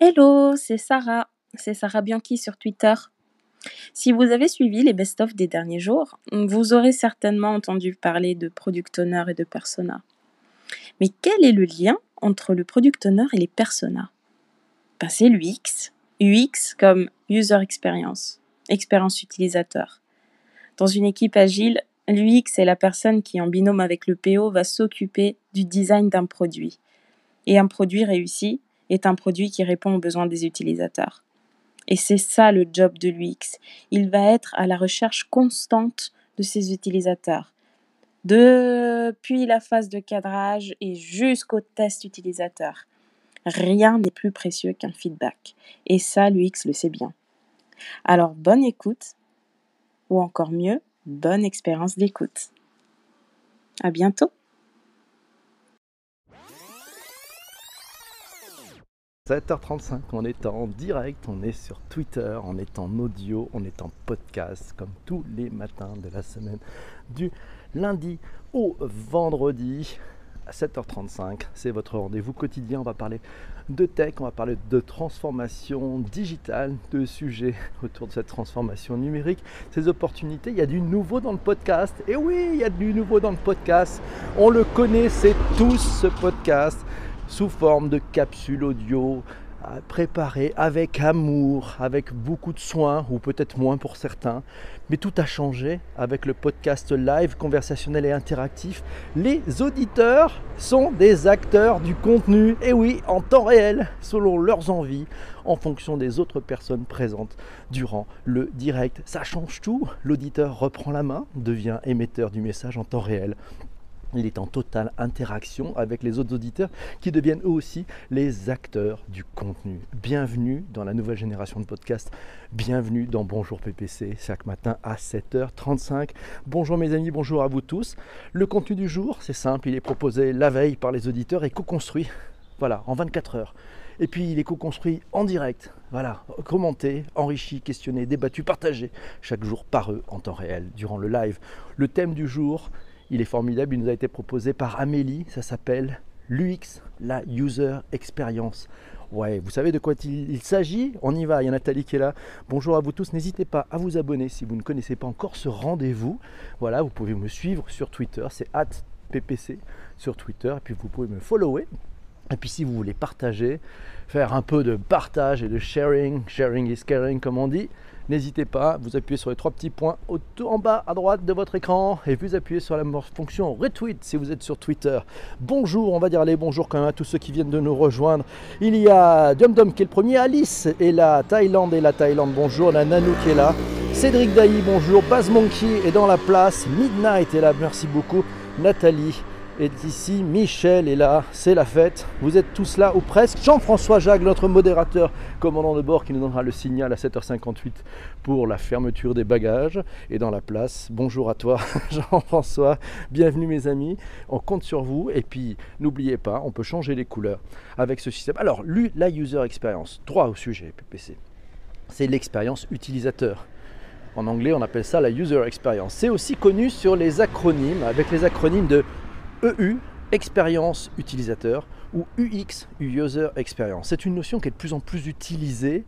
Hello, c'est Sarah. C'est Sarah Bianchi sur Twitter. Si vous avez suivi les best-of des derniers jours, vous aurez certainement entendu parler de product owner et de persona. Mais quel est le lien entre le product owner et les personas ben, C'est l'UX. UX comme User Experience, expérience utilisateur. Dans une équipe agile, l'UX est la personne qui, en binôme avec le PO, va s'occuper du design d'un produit. Et un produit réussi est un produit qui répond aux besoins des utilisateurs. Et c'est ça le job de l'UX. Il va être à la recherche constante de ses utilisateurs. Depuis la phase de cadrage et jusqu'au test utilisateur. Rien n'est plus précieux qu'un feedback. Et ça, l'UX le sait bien. Alors, bonne écoute, ou encore mieux, bonne expérience d'écoute. À bientôt! 7h35, on est en direct, on est sur Twitter, on est en audio, on est en podcast, comme tous les matins de la semaine, du lundi au vendredi à 7h35. C'est votre rendez-vous quotidien. On va parler de tech, on va parler de transformation digitale, de sujets autour de cette transformation numérique, ces opportunités. Il y a du nouveau dans le podcast. Et oui, il y a du nouveau dans le podcast. On le connaît, c'est tous ce podcast sous forme de capsules audio préparées avec amour, avec beaucoup de soins, ou peut-être moins pour certains. Mais tout a changé avec le podcast live, conversationnel et interactif. Les auditeurs sont des acteurs du contenu, et oui, en temps réel, selon leurs envies, en fonction des autres personnes présentes durant le direct. Ça change tout. L'auditeur reprend la main, devient émetteur du message en temps réel il est en totale interaction avec les autres auditeurs qui deviennent eux aussi les acteurs du contenu. Bienvenue dans la nouvelle génération de podcasts. Bienvenue dans Bonjour PPC chaque matin à 7h35. Bonjour mes amis, bonjour à vous tous. Le contenu du jour, c'est simple, il est proposé la veille par les auditeurs et co-construit. Voilà, en 24 heures. Et puis il est co-construit en direct, voilà, commenté, enrichi, questionné, débattu, partagé chaque jour par eux en temps réel durant le live. Le thème du jour, il est formidable, il nous a été proposé par Amélie, ça s'appelle l'UX, la User Experience. Ouais, vous savez de quoi il, s'agit? On y va, il y a Nathalie qui est là. Bonjour à vous tous, n'hésitez pas à vous abonner si vous ne connaissez pas encore ce rendez-vous. Voilà, vous pouvez me suivre sur Twitter, c'est ppc sur Twitter, et puis vous pouvez me follower. Et puis si vous voulez partager, faire un peu de partage et de sharing, sharing is caring comme on dit, N'hésitez pas, vous appuyez sur les trois petits points en bas à droite de votre écran et vous appuyez sur la fonction retweet si vous êtes sur Twitter. Bonjour, on va dire les bonjours quand même à tous ceux qui viennent de nous rejoindre. Il y a Dum qui est le premier, Alice est là, Thaïlande est la Thaïlande, bonjour, la Nanou qui est là, Cédric Daï, bonjour, Baz Monkey est dans la place, Midnight est là, merci beaucoup, Nathalie est ici, Michel est là, c'est la fête. Vous êtes tous là ou presque. Jean-François Jacques, notre modérateur, commandant de bord, qui nous donnera le signal à 7h58 pour la fermeture des bagages. Et dans la place, bonjour à toi Jean-François, bienvenue mes amis. On compte sur vous et puis n'oubliez pas, on peut changer les couleurs avec ce système. Alors, la user experience, droit au sujet PPC, c'est l'expérience utilisateur. En anglais, on appelle ça la user experience. C'est aussi connu sur les acronymes, avec les acronymes de EU, expérience utilisateur, ou UX, User Experience. C'est une notion qui est de plus en plus utilisée.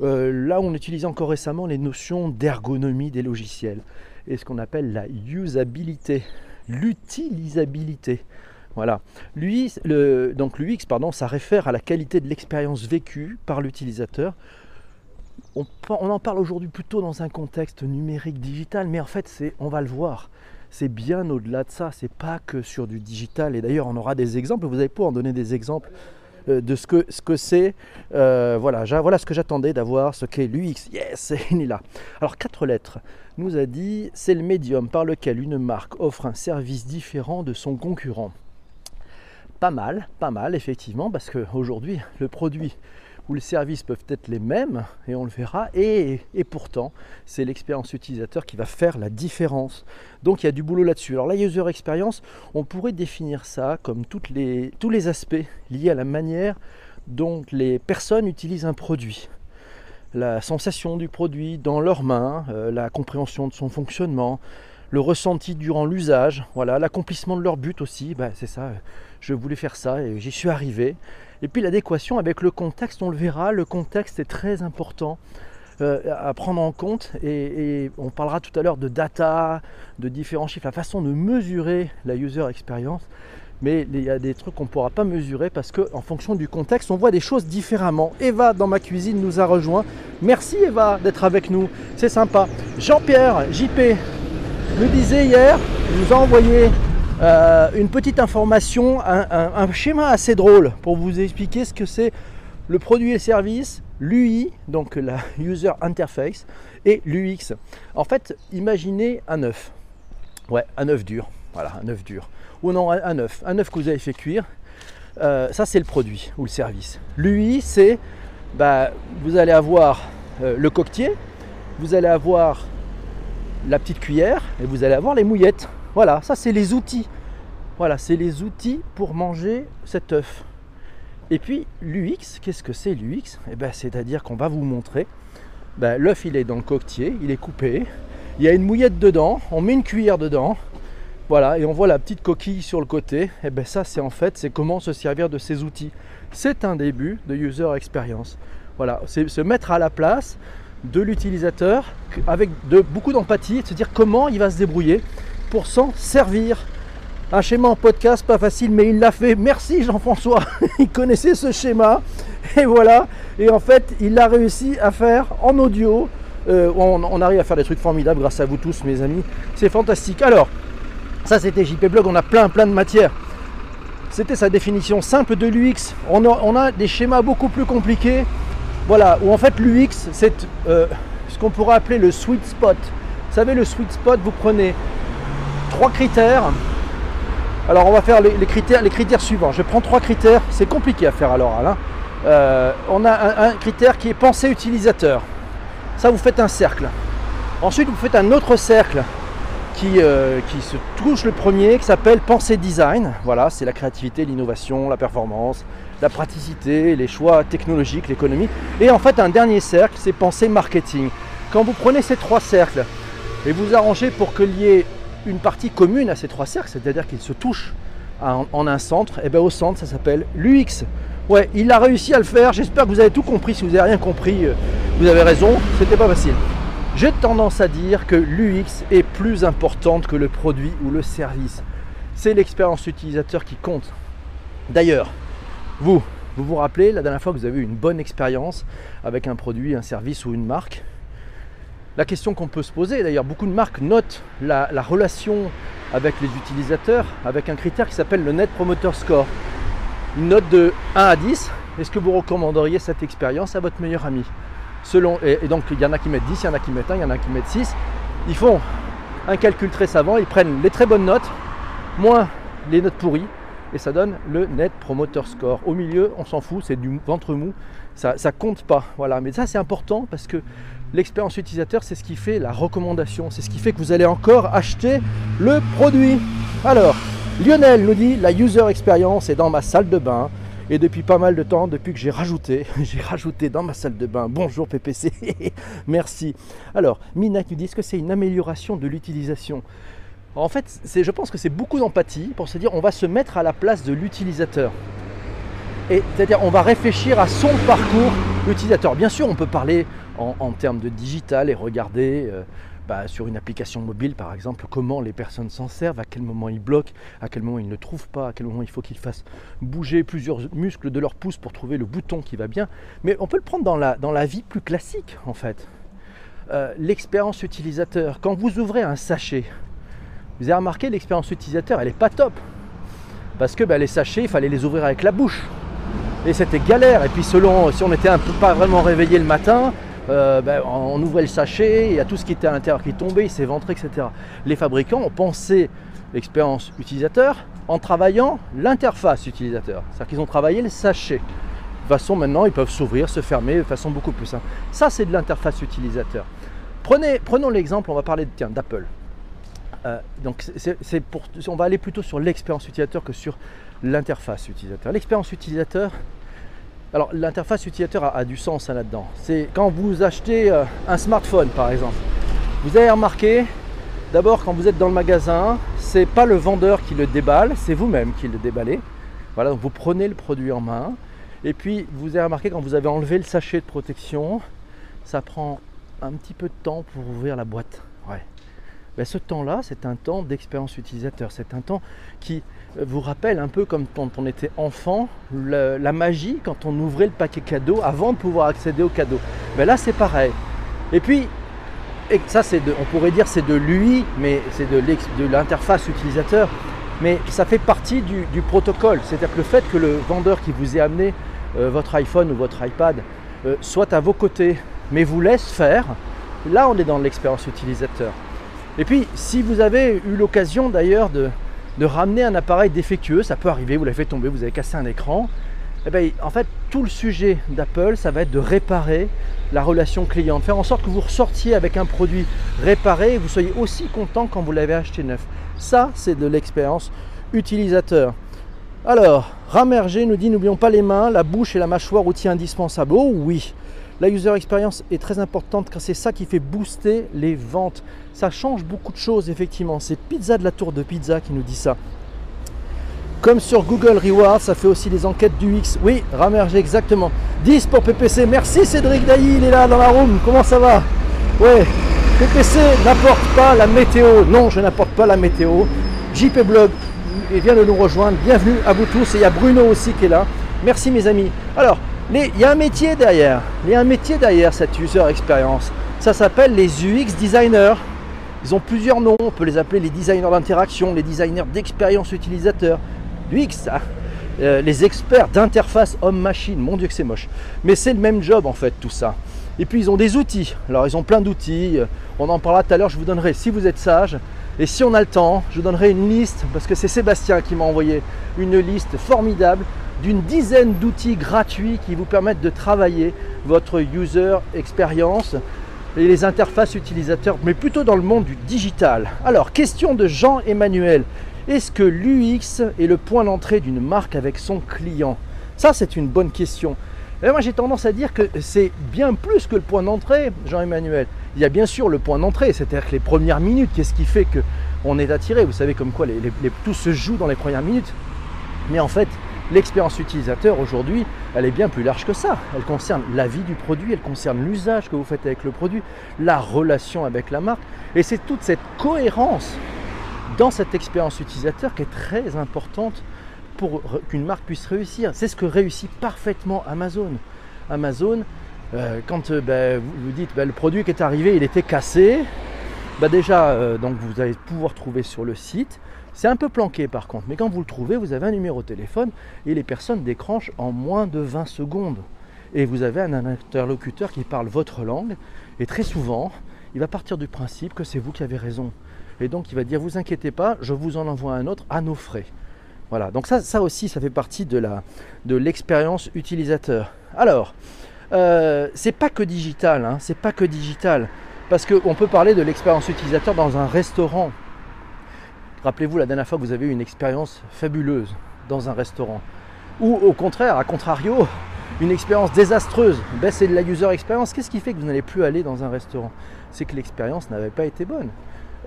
Euh, là, on utilisait encore récemment les notions d'ergonomie des logiciels et ce qu'on appelle la usabilité, l'utilisabilité. Voilà. Donc l'UX, pardon, ça réfère à la qualité de l'expérience vécue par l'utilisateur. On, on, en parle aujourd'hui plutôt dans un contexte numérique digital, mais en fait, c'est, on va le voir, c'est bien au-delà de ça. C'est pas que sur du digital. Et d'ailleurs, on aura des exemples. Vous allez pouvoir en donner des exemples euh, de ce que ce que c'est. Euh, voilà, voilà ce que j'attendais d'avoir, ce qu'est l'UX. Yes, il est là. Alors quatre lettres nous a dit c'est le médium par lequel une marque offre un service différent de son concurrent. Pas mal, pas mal effectivement, parce qu'aujourd'hui le produit où les services peuvent être les mêmes, et on le verra, et, pourtant, c'est l'expérience utilisateur qui va faire la différence. Donc il y a du boulot là-dessus. Alors la user experience, on pourrait définir ça comme tous les aspects liés à la manière dont les personnes utilisent un produit. La sensation du produit dans leurs mains, euh, la compréhension de son fonctionnement, le ressenti durant l'usage, voilà, l'accomplissement de leur but aussi, bah, c'est ça, je voulais faire ça et j'y suis arrivé. Et puis l'adéquation avec le contexte, on le verra, le contexte est très important euh, à prendre en compte et, on parlera tout à l'heure de data, de différents chiffres, la façon de mesurer la user experience. Mais il y a des trucs qu'on ne pourra pas mesurer parce qu'en fonction du contexte, on voit des choses différemment. Eva dans ma cuisine nous a rejoint. Merci Eva d'être avec nous, c'est sympa. Jean-Pierre, JP, me disait hier, il nous a envoyé euh, une petite information, un, schéma assez drôle pour vous expliquer ce que c'est le produit et service, l'UI, donc la User Interface, et l'UX. En fait, imaginez un œuf. Ouais, un œuf dur. Voilà, un œuf dur. Ou non, un œuf. Un œuf que vous avez fait cuire. Euh, ça, c'est le produit ou le service. L'UI, c'est, bah, vous allez avoir euh, le coquetier, vous allez avoir la petite cuillère et vous allez avoir les mouillettes. Voilà, ça c'est les outils. Voilà, c'est les outils pour manger cet œuf. Et puis l'UX, qu'est-ce que c'est l'UX? Eh ben, C'est-à-dire qu'on va vous montrer, ben, l'œuf il est dans le coquetier, il est coupé, il y a une mouillette dedans, on met une cuillère dedans, voilà, et on voit la petite coquille sur le côté. Et eh ben ça c'est en fait, c'est comment se servir de ces outils. C'est un début de user experience. Voilà, c'est se mettre à la place de l'utilisateur avec beaucoup d'empathie, de se dire comment il va se débrouiller pour s'en servir. Un schéma en podcast, pas facile, mais il l'a fait. Merci Jean-François. il connaissait ce schéma. Et voilà. Et en fait, il l'a réussi à faire en audio. Euh, on, arrive à faire des trucs formidables grâce à vous tous, mes amis. C'est fantastique. Alors, ça c'était JP Blog. On a plein, plein de matières. C'était sa définition simple de l'UX. On on a des schémas beaucoup plus compliqués. Voilà, où en fait l'UX, c'est euh, ce qu'on pourrait appeler le sweet spot. Vous savez, le sweet spot, vous prenez trois critères. Alors on va faire les, critères, les critères suivants. Je prends trois critères, c'est compliqué à faire à l'oral. Hein. Euh, on a un, critère qui est pensée utilisateur. Ça, vous faites un cercle. Ensuite, vous faites un autre cercle qui, euh, qui se touche le premier, qui s'appelle pensée design. Voilà, c'est la créativité, l'innovation, la performance, la praticité, les choix technologiques, l'économie. Et en fait, un dernier cercle, c'est penser marketing. Quand vous prenez ces trois cercles et vous arrangez pour qu'il y ait une partie commune à ces trois cercles, c'est-à-dire qu'ils se touchent en, un centre, et bien au centre, ça s'appelle l'UX. Ouais, il a réussi à le faire. J'espère que vous avez tout compris. Si vous n'avez rien compris, euh, vous avez raison, c'était pas facile. J'ai tendance à dire que l'UX est plus importante que le produit ou le service. C'est l'expérience utilisateur qui compte. D'ailleurs, vous, vous vous rappelez la dernière fois que vous avez eu une bonne expérience avec un produit, un service ou une marque La question qu'on peut se poser, d'ailleurs beaucoup de marques notent la, relation avec les utilisateurs avec un critère qui s'appelle le Net Promoter Score. Une note de 1 à 10, est-ce que vous recommanderiez cette expérience à votre meilleur ami? Selon, et, donc il y en a qui mettent 10, il y en a qui mettent 1, il y en a qui mettent 6. Ils font un calcul très savant, ils prennent les très bonnes notes, moins les notes pourries, et ça donne le Net Promoter Score. Au milieu, on s'en fout, c'est du ventre mou, ça, ça compte pas. Voilà, mais ça c'est important parce que l'expérience utilisateur, c'est ce qui fait la recommandation, c'est ce qui fait que vous allez encore acheter le produit. Alors, Lionel nous dit la user experience est dans ma salle de bain. Et depuis pas mal de temps, depuis que j'ai rajouté, j'ai rajouté dans ma salle de bain, bonjour PPC, merci. Alors, Mina nous dit, est-ce que c'est une amélioration de l'utilisation? En fait, je pense que c'est beaucoup d'empathie pour se dire on va se mettre à la place de l'utilisateur. Et c'est-à-dire on va réfléchir à son parcours utilisateur. Bien sûr, on peut parler en, termes de digital et regarder euh, bah, sur une application mobile par exemple comment les personnes s'en servent, à quel moment ils bloquent, à quel moment ils ne trouvent pas, à quel moment il faut qu'ils fassent bouger plusieurs muscles de leur pouce pour trouver le bouton qui va bien. Mais on peut le prendre dans la, dans la vie plus classique en fait. Euh, l'expérience utilisateur, quand vous ouvrez un sachet, vous avez remarqué, l'expérience utilisateur, elle n'est pas top. Parce que ben, les sachets, il fallait les ouvrir avec la bouche. Et c'était galère. Et puis selon, si on n'était pas vraiment réveillé le matin, euh, ben, on ouvrait le sachet, il y a tout ce qui était à l'intérieur qui tombait, il s'éventrait, etc. Les fabricants ont pensé l'expérience utilisateur en travaillant l'interface utilisateur. C'est-à-dire qu'ils ont travaillé le sachet. De toute façon, maintenant, ils peuvent s'ouvrir, se fermer de façon beaucoup plus simple. Ça, c'est de l'interface utilisateur. Prenez, prenons l'exemple, on va parler d'Apple. Euh, donc on va aller plutôt sur l'expérience utilisateur que sur l'interface utilisateur. L'expérience utilisateur, alors l'interface utilisateur a, du sens hein, là-dedans. C'est quand vous achetez euh, un smartphone par exemple. Vous avez remarqué D'abord, quand vous êtes dans le magasin, c'est pas le vendeur qui le déballe, c'est vous-même qui le déballez. Voilà, donc vous prenez le produit en main. Et puis, vous avez remarqué quand vous avez enlevé le sachet de protection, ça prend un petit peu de temps pour ouvrir la boîte. Ben, ce temps-là, c'est un temps d'expérience utilisateur. C'est un temps qui vous rappelle un peu comme quand on était enfant, la magie quand on ouvrait le paquet cadeau avant de pouvoir accéder au cadeau. Ben là, c'est pareil. Et puis, ça, c'est on pourrait dire c'est de lui, mais c'est de l'interface utilisateur. Mais ça fait partie du, protocole. C'est-à-dire que le fait que le vendeur qui vous ait amené euh, votre iPhone ou votre iPad euh, soit à vos côtés, mais vous laisse faire, là on est dans l'expérience utilisateur. Et puis, si vous avez eu l'occasion d'ailleurs de, ramener un appareil défectueux, ça peut arriver, vous l'avez fait tomber, vous avez cassé un écran, eh bien, en fait, tout le sujet d'Apple, ça va être de réparer la relation client, de faire en sorte que vous ressortiez avec un produit réparé et vous soyez aussi content quand vous l'avez acheté neuf. Ça, c'est de l'expérience utilisateur. Alors, Ramerger nous dit n'oublions pas les mains, la bouche et la mâchoire, outil indispensable. Oh oui, la user experience est très importante car c'est ça qui fait booster les ventes. Ça change beaucoup de choses, effectivement. C'est Pizza de la Tour de Pizza qui nous dit ça. Comme sur Google Rewards, ça fait aussi des enquêtes du X. Oui, Ramerger, exactement. 10 pour PPC. Merci Cédric Dailly, il est là dans la room. Comment ça va? Ouais. PPC n'apporte pas la météo. Non, je n'apporte pas la météo. JP Blog vient de nous rejoindre. Bienvenue à vous tous. Et il y a Bruno aussi qui est là. Merci mes amis. Alors, il y a un métier derrière. Il y a un métier derrière cette user experience. Ça s'appelle les UX designers. Ils ont plusieurs noms. On peut les appeler les designers d'interaction, les designers d'expérience utilisateur UX, euh, les experts d'interface homme-machine. Mon Dieu que c'est moche. Mais c'est le même job en fait tout ça. Et puis ils ont des outils. Alors ils ont plein d'outils. On en parlera tout à l'heure. Je vous donnerai, si vous êtes sage, et si on a le temps, je vous donnerai une liste, parce que c'est Sébastien qui m'a envoyé une liste formidable d'une dizaine d'outils gratuits qui vous permettent de travailler votre user expérience et les interfaces utilisateurs, mais plutôt dans le monde du digital. Alors, question de Jean-Emmanuel. Est-ce que l'UX est le point d'entrée d'une marque avec son client? Ça, c'est une bonne question. Moi, j'ai tendance à dire que c'est bien plus que le point d'entrée, Jean-Emmanuel. Il y a bien sûr le point d'entrée, c'est-à-dire que les premières minutes, qu'est-ce qui fait qu'on est attiré? Vous savez comme quoi tout se joue dans les premières minutes. Mais en fait, l'expérience utilisateur aujourd'hui, elle est bien plus large que ça. Elle concerne la vie du produit, elle concerne l'usage que vous faites avec le produit, la relation avec la marque. Et c'est toute cette cohérence dans cette expérience utilisateur qui est très importante pour qu'une marque puisse réussir. C'est ce que réussit parfaitement Amazon. Amazon, euh, quand euh, ben, vous, dites ben, le produit qui est arrivé, il était cassé, ben, déjà, euh, donc vous allez pouvoir trouver sur le site. C'est un peu planqué par contre, mais quand vous le trouvez, vous avez un numéro de téléphone et les personnes décrochent en moins de 20 secondes. Et vous avez un interlocuteur qui parle votre langue et très souvent, il va partir du principe que c'est vous qui avez raison. Et donc il va dire, vous inquiétez pas, je vous en envoie un autre à nos frais. Voilà, donc ça, ça aussi, ça fait partie de, la, de l'expérience utilisateur. Alors, euh, c'est pas que digital, hein, c'est pas que digital, parce qu'on peut parler de l'expérience utilisateur dans un restaurant. Rappelez-vous la dernière fois que vous avez eu une expérience fabuleuse dans un restaurant, ou au contraire, à contrario, une expérience désastreuse. Ben, c'est de la user experience. Qu'est-ce qui fait que vous n'allez plus aller dans un restaurant? C'est que l'expérience n'avait pas été bonne.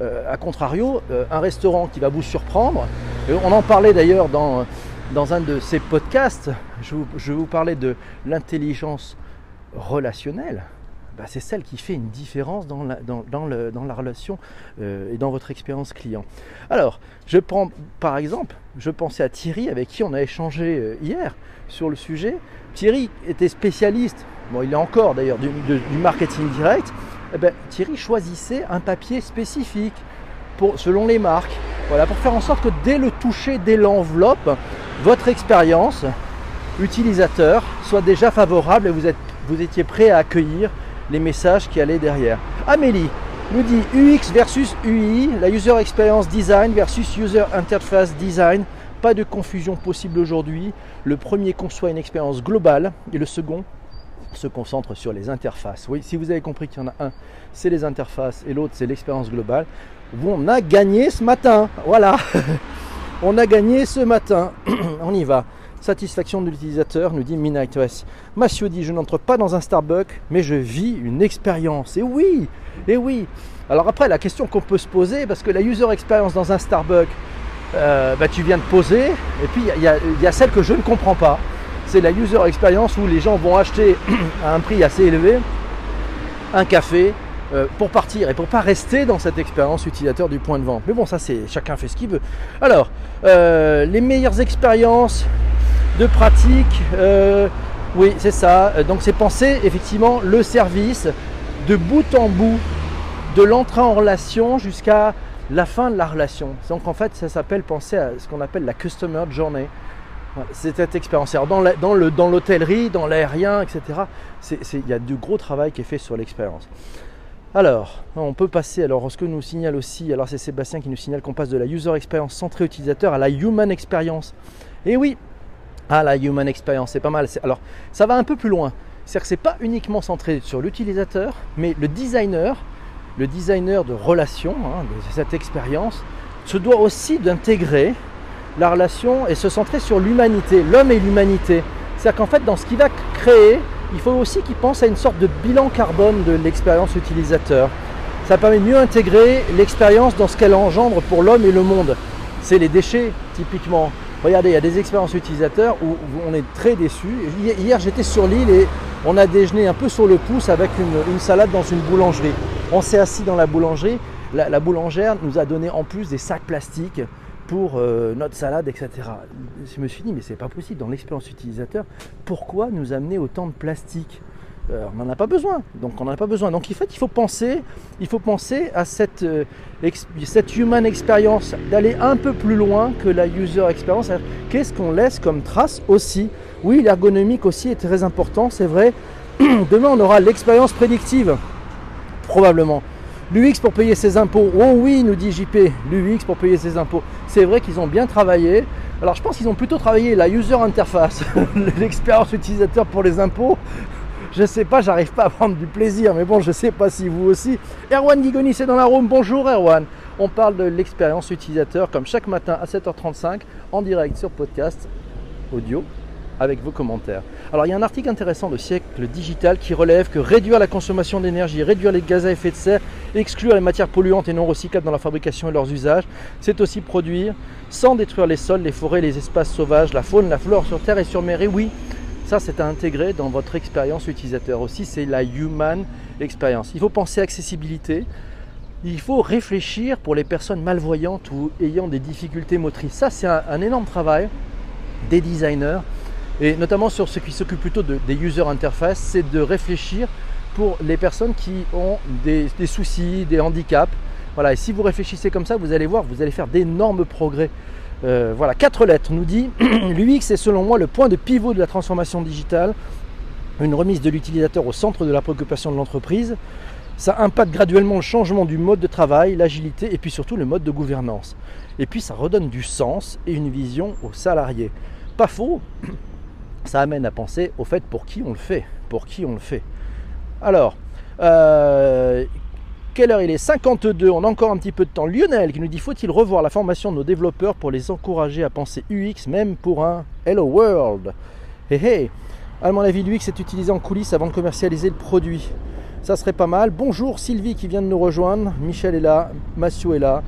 Euh, a contrario, euh, un restaurant qui va vous surprendre, on en parlait d'ailleurs dans, dans un de ces podcasts, je, je vous parlais de l'intelligence relationnelle, bah, c'est celle qui fait une différence dans la, dans, le, dans la relation euh, et dans votre expérience client. Alors, je prends par exemple, je pensais à Thierry avec qui on a échangé hier sur le sujet. Thierry était spécialiste, bon il est encore d'ailleurs du, du marketing direct, eh ben, Thierry choisissait un papier spécifique pour, selon les marques. Voilà, pour faire en sorte que dès le toucher, dès l'enveloppe, votre expérience utilisateur soit déjà favorable et vous, êtes, vous étiez prêt à accueillir les messages qui allaient derrière. Amélie nous dit UX versus UI, la User Experience Design versus User Interface Design. Pas de confusion possible aujourd'hui. Le premier conçoit une expérience globale et le second se concentre sur les interfaces. Oui, si vous avez compris qu'il y en a un, c'est les interfaces et l'autre, c'est l'expérience globale, on a gagné ce matin. Voilà, on a gagné ce matin. on y va. Satisfaction de l'utilisateur, nous dit OS. Mathieu dit Je n'entre pas dans un Starbucks, mais je vis une expérience. Et oui, et oui. Alors après, la question qu'on peut se poser, parce que la user experience dans un Starbucks, euh, bah, tu viens de poser, et puis il y, a celle que je ne comprends pas. C'est la user experience où les gens vont acheter à un prix assez élevé un café euh, pour partir et pour pas rester dans cette expérience utilisateur du point de vente. Mais bon, ça c'est chacun fait ce qu'il veut. Alors, euh, les meilleures expériences de pratique, oui, c'est ça. Donc c'est penser effectivement le service de bout en bout, de l'entrée en relation jusqu'à la fin de la relation. Donc en fait, ça s'appelle penser à ce qu'on appelle la customer journey. C'est cette expérience. Dans, dans, dans l'hôtellerie, dans l'aérien, etc., il y a du gros travail qui est fait sur l'expérience. Alors, on peut passer, alors ce que nous signale aussi, alors c'est Sébastien qui nous signale qu'on passe de la user experience centrée utilisateur à la human experience. Et oui, ah la human experience, c'est pas mal. Alors, ça va un peu plus loin. C'est-à-dire que c'est pas uniquement centré sur l'utilisateur, mais le designer le designer de relation, hein, de cette expérience, se doit aussi d'intégrer la relation et se centrer sur l'humanité, l'homme et l'humanité. C'est-à-dire qu'en fait, dans ce qu'il va créer, il faut aussi qu'il pense à une sorte de bilan carbone de l'expérience utilisateur. Ça permet de mieux intégrer l'expérience dans ce qu'elle engendre pour l'homme et le monde. C'est les déchets, typiquement. Regardez, il y a des expériences utilisateurs où on est très déçu. Hier, j'étais sur l'île et on a déjeuné un peu sur le pouce avec une, salade dans une boulangerie. On s'est assis dans la boulangerie. La, boulangère nous a donné en plus des sacs plastiques pour euh, notre salade, etc. Je me suis dit, mais c'est pas possible dans l'expérience utilisateur. Pourquoi nous amener autant de plastique euh, on n'en a pas besoin. Donc on n'en a pas besoin. Donc en fait, il faut penser, il faut penser à cette, euh, cette human experience, d'aller un peu plus loin que la user experience. Qu'est-ce qu'on laisse comme trace aussi? Oui, l'ergonomique aussi est très important, c'est vrai. Demain, on aura l'expérience prédictive, probablement. L'UX pour payer ses impôts. Oh oui, nous dit JP, l'UX pour payer ses impôts. C'est vrai qu'ils ont bien travaillé. Alors je pense qu'ils ont plutôt travaillé la user interface, l'expérience utilisateur pour les impôts, je sais pas, j'arrive pas à prendre du plaisir, mais bon, je sais pas si vous aussi. Erwan Guigoni, c'est dans la room. Bonjour Erwan. On parle de l'expérience utilisateur comme chaque matin à 7h35 en direct sur podcast audio avec vos commentaires. Alors il y a un article intéressant de siècle digital qui relève que réduire la consommation d'énergie, réduire les gaz à effet de serre, exclure les matières polluantes et non recyclables dans la fabrication et leurs usages, c'est aussi produire sans détruire les sols, les forêts, les espaces sauvages, la faune, la flore sur terre et sur mer. Et oui, ça, c'est à intégrer dans votre expérience utilisateur aussi. C'est la human experience. Il faut penser accessibilité. Il faut réfléchir pour les personnes malvoyantes ou ayant des difficultés motrices. Ça, c'est un, énorme travail des designers et notamment sur ceux qui s'occupent plutôt des user interface, c'est de réfléchir pour les personnes qui ont des, des, soucis, des handicaps. Voilà, et si vous réfléchissez comme ça, vous allez voir, vous allez faire d'énormes progrès. Euh, voilà, quatre lettres nous dit l'UX est selon moi le point de pivot de la transformation digitale, une remise de l'utilisateur au centre de la préoccupation de l'entreprise. Ça impacte graduellement le changement du mode de travail, l'agilité et puis surtout le mode de gouvernance. Et puis ça redonne du sens et une vision aux salariés. Pas faux, ça amène à penser au fait pour qui on le fait. Pour qui on le fait. Alors, euh, quelle heure il est? 52, on a encore un petit peu de temps. Lionel qui nous dit faut-il revoir la formation de nos développeurs pour les encourager à penser UX même pour un Hello World? Hé hey, hey. À mon avis, l'UX est utilisé en coulisses avant de commercialiser le produit. Ça serait pas mal. Bonjour Sylvie qui vient de nous rejoindre. Michel est là, Mathieu est là.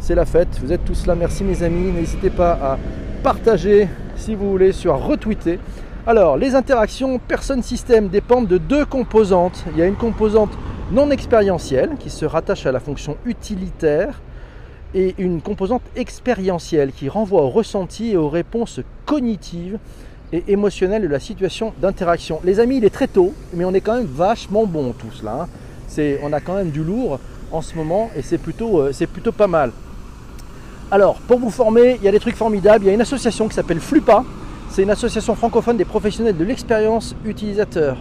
C'est la fête. Vous êtes tous là. Merci mes amis. N'hésitez pas à partager si vous voulez, sur retweeter. Alors, les interactions personne-système dépendent de deux composantes. Il y a une composante non expérientielle qui se rattache à la fonction utilitaire et une composante expérientielle qui renvoie au ressenti et aux réponses cognitives et émotionnelles de la situation d'interaction. Les amis, il est très tôt, mais on est quand même vachement bon tous là. Hein. C'est, on a quand même du lourd en ce moment et c'est plutôt, euh, c'est plutôt pas mal. Alors, pour vous former, il y a des trucs formidables. Il y a une association qui s'appelle FLUPA. C'est une association francophone des professionnels de l'expérience utilisateur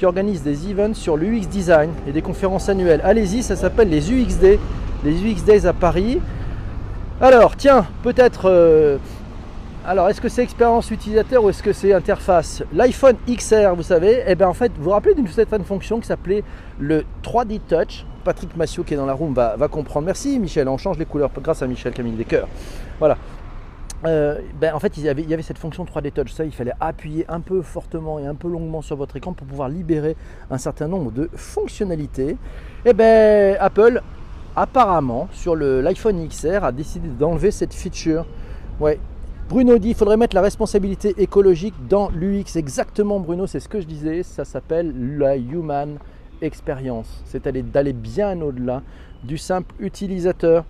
qui organise des events sur l'UX design et des conférences annuelles. Allez-y, ça s'appelle les UXD, les UX Days à Paris. Alors, tiens, peut-être. Euh, alors, est-ce que c'est expérience utilisateur ou est-ce que c'est interface? L'iPhone XR, vous savez, eh bien en fait, vous vous rappelez d'une certaine fonction qui s'appelait le 3D Touch? Patrick Massiot qui est dans la room va, comprendre. Merci Michel, on change les couleurs grâce à Michel Camille des cœurs. Voilà. Euh, ben, en fait, il y, avait, cette fonction 3D Touch. Ça, il fallait appuyer un peu fortement et un peu longuement sur votre écran pour pouvoir libérer un certain nombre de fonctionnalités. Et ben, Apple, apparemment, sur l'iPhone XR, a décidé d'enlever cette feature. Ouais. Bruno dit il faudrait mettre la responsabilité écologique dans l'UX. Exactement, Bruno, c'est ce que je disais. Ça s'appelle la Human Experience. C'est d'aller bien au-delà du simple utilisateur.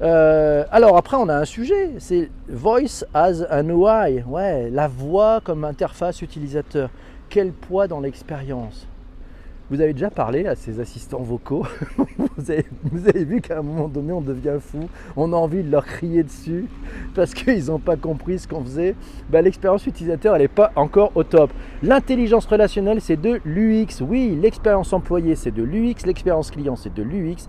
Euh, alors après, on a un sujet, c'est Voice as an UI. Ouais, la voix comme interface utilisateur. Quel poids dans l'expérience? Vous avez déjà parlé à ces assistants vocaux vous, avez, vu qu'à un moment donné, on devient fou. On a envie de leur crier dessus parce qu'ils n'ont pas compris ce qu'on faisait. Ben, l'expérience utilisateur, elle n'est pas encore au top. L'intelligence relationnelle, c'est de l'UX. Oui, l'expérience employée, c'est de l'UX. L'expérience client, c'est de l'UX.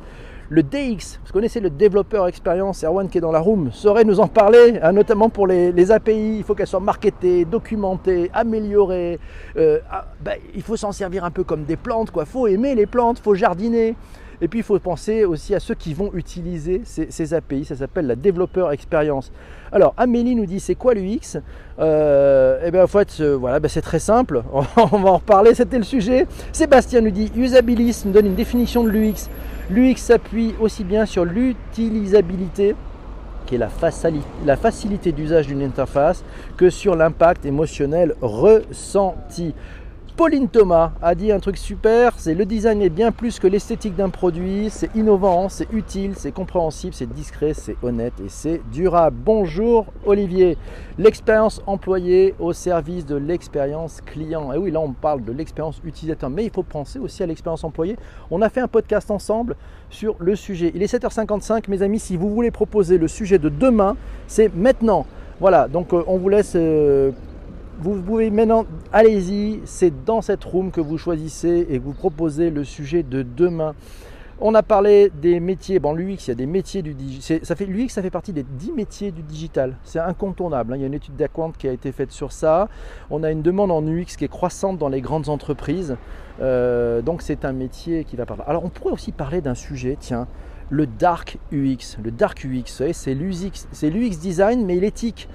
Le DX, vous connaissez le développeur expérience, Erwan qui est dans la room, saurait nous en parler, hein, notamment pour les, API. Il faut qu'elles soient marketées, documentées, améliorées. Euh, ah, ben, il faut s'en servir un peu comme des plantes. Il faut aimer les plantes, faut jardiner. Et puis il faut penser aussi à ceux qui vont utiliser ces, API, ça s'appelle la développeur expérience. Alors Amélie nous dit c'est quoi l'UX euh, Eh bien en fait euh, voilà, ben, c'est très simple, on va en reparler, c'était le sujet. Sébastien nous dit usabilis nous donne une définition de l'UX. L'UX s'appuie aussi bien sur l'utilisabilité qui est la facilité d'usage d'une interface, que sur l'impact émotionnel ressenti. Pauline Thomas a dit un truc super, c'est le design est bien plus que l'esthétique d'un produit, c'est innovant, c'est utile, c'est compréhensible, c'est discret, c'est honnête et c'est durable. Bonjour Olivier, l'expérience employée au service de l'expérience client. Et oui, là on parle de l'expérience utilisateur, mais il faut penser aussi à l'expérience employée. On a fait un podcast ensemble sur le sujet. Il est 7h55 mes amis, si vous voulez proposer le sujet de demain, c'est maintenant. Voilà, donc euh, on vous laisse... Euh, vous pouvez maintenant, allez-y, c'est dans cette room que vous choisissez et que vous proposez le sujet de demain. On a parlé des métiers. Bon, l'UX, il y a des métiers du digital. Ça fait, L'UX, ça fait partie des 10 métiers du digital. C'est incontournable. Hein. Il y a une étude d'Aquant qui a été faite sur ça. On a une demande en UX qui est croissante dans les grandes entreprises. Euh, donc, c'est un métier qui va parler. Alors, on pourrait aussi parler d'un sujet, tiens, le dark UX. Le dark UX, c'est l'UX design, mais l'éthique.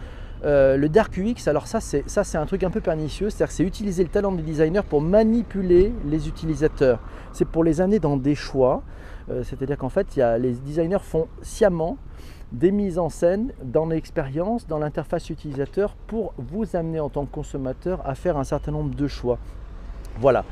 Euh, le dark UX, alors ça c'est, ça c'est un truc un peu pernicieux, c'est-à-dire c'est utiliser le talent des designers pour manipuler les utilisateurs. C'est pour les amener dans des choix, euh, c'est-à-dire qu'en fait les designers font sciemment des mises en scène dans l'expérience, dans l'interface utilisateur pour vous amener en tant que consommateur à faire un certain nombre de choix. Voilà.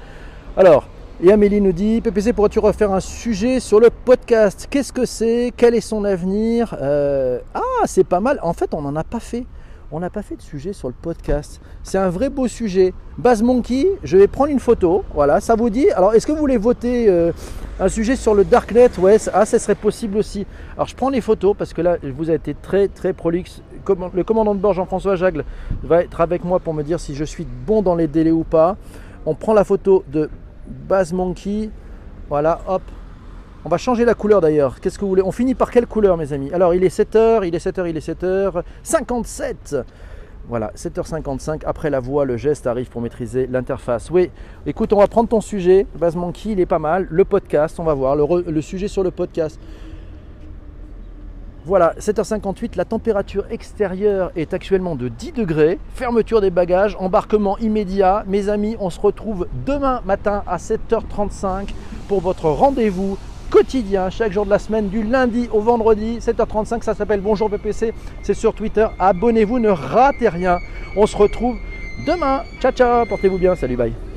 Alors, et Amélie nous dit, PPC, pourrais-tu refaire un sujet sur le podcast? Qu'est-ce que c'est? Quel est son avenir? Euh, Ah, c'est pas mal. En fait, on n'en a pas fait on n'a pas fait de sujet sur le podcast. C'est un vrai beau sujet. Baz Monkey, je vais prendre une photo. Voilà, ça vous dit Alors, est-ce que vous voulez voter euh, un sujet sur le Darknet? Ouais, ah, ça serait possible aussi. Alors, je prends les photos parce que là, vous avez été très, très prolixe. Le commandant de bord, Jean-François Jagle, va être avec moi pour me dire si je suis bon dans les délais ou pas. On prend la photo de Baz Monkey. Voilà, hop, on va changer la couleur d'ailleurs. Qu'est-ce que vous voulez? On finit par quelle couleur, mes amis? Alors, il est 7h, il est 7h, il est 7h. 57 Voilà, 7h55. Après la voix, le geste arrive pour maîtriser l'interface. Oui, écoute, on va prendre ton sujet. Base Monkey, il est pas mal. Le podcast, on va voir. Le, sujet sur le podcast. Voilà, 7h58, la température extérieure est actuellement de 10 degrés. Fermeture des bagages, embarquement immédiat. Mes amis, on se retrouve demain matin à 7h35 pour votre rendez-vous quotidien, chaque jour de la semaine, du lundi au vendredi, 7h35. Ça s'appelle Bonjour PPC. C'est sur Twitter. Abonnez-vous, ne ratez rien. On se retrouve demain. Ciao, ciao. Portez-vous bien. Salut, bye.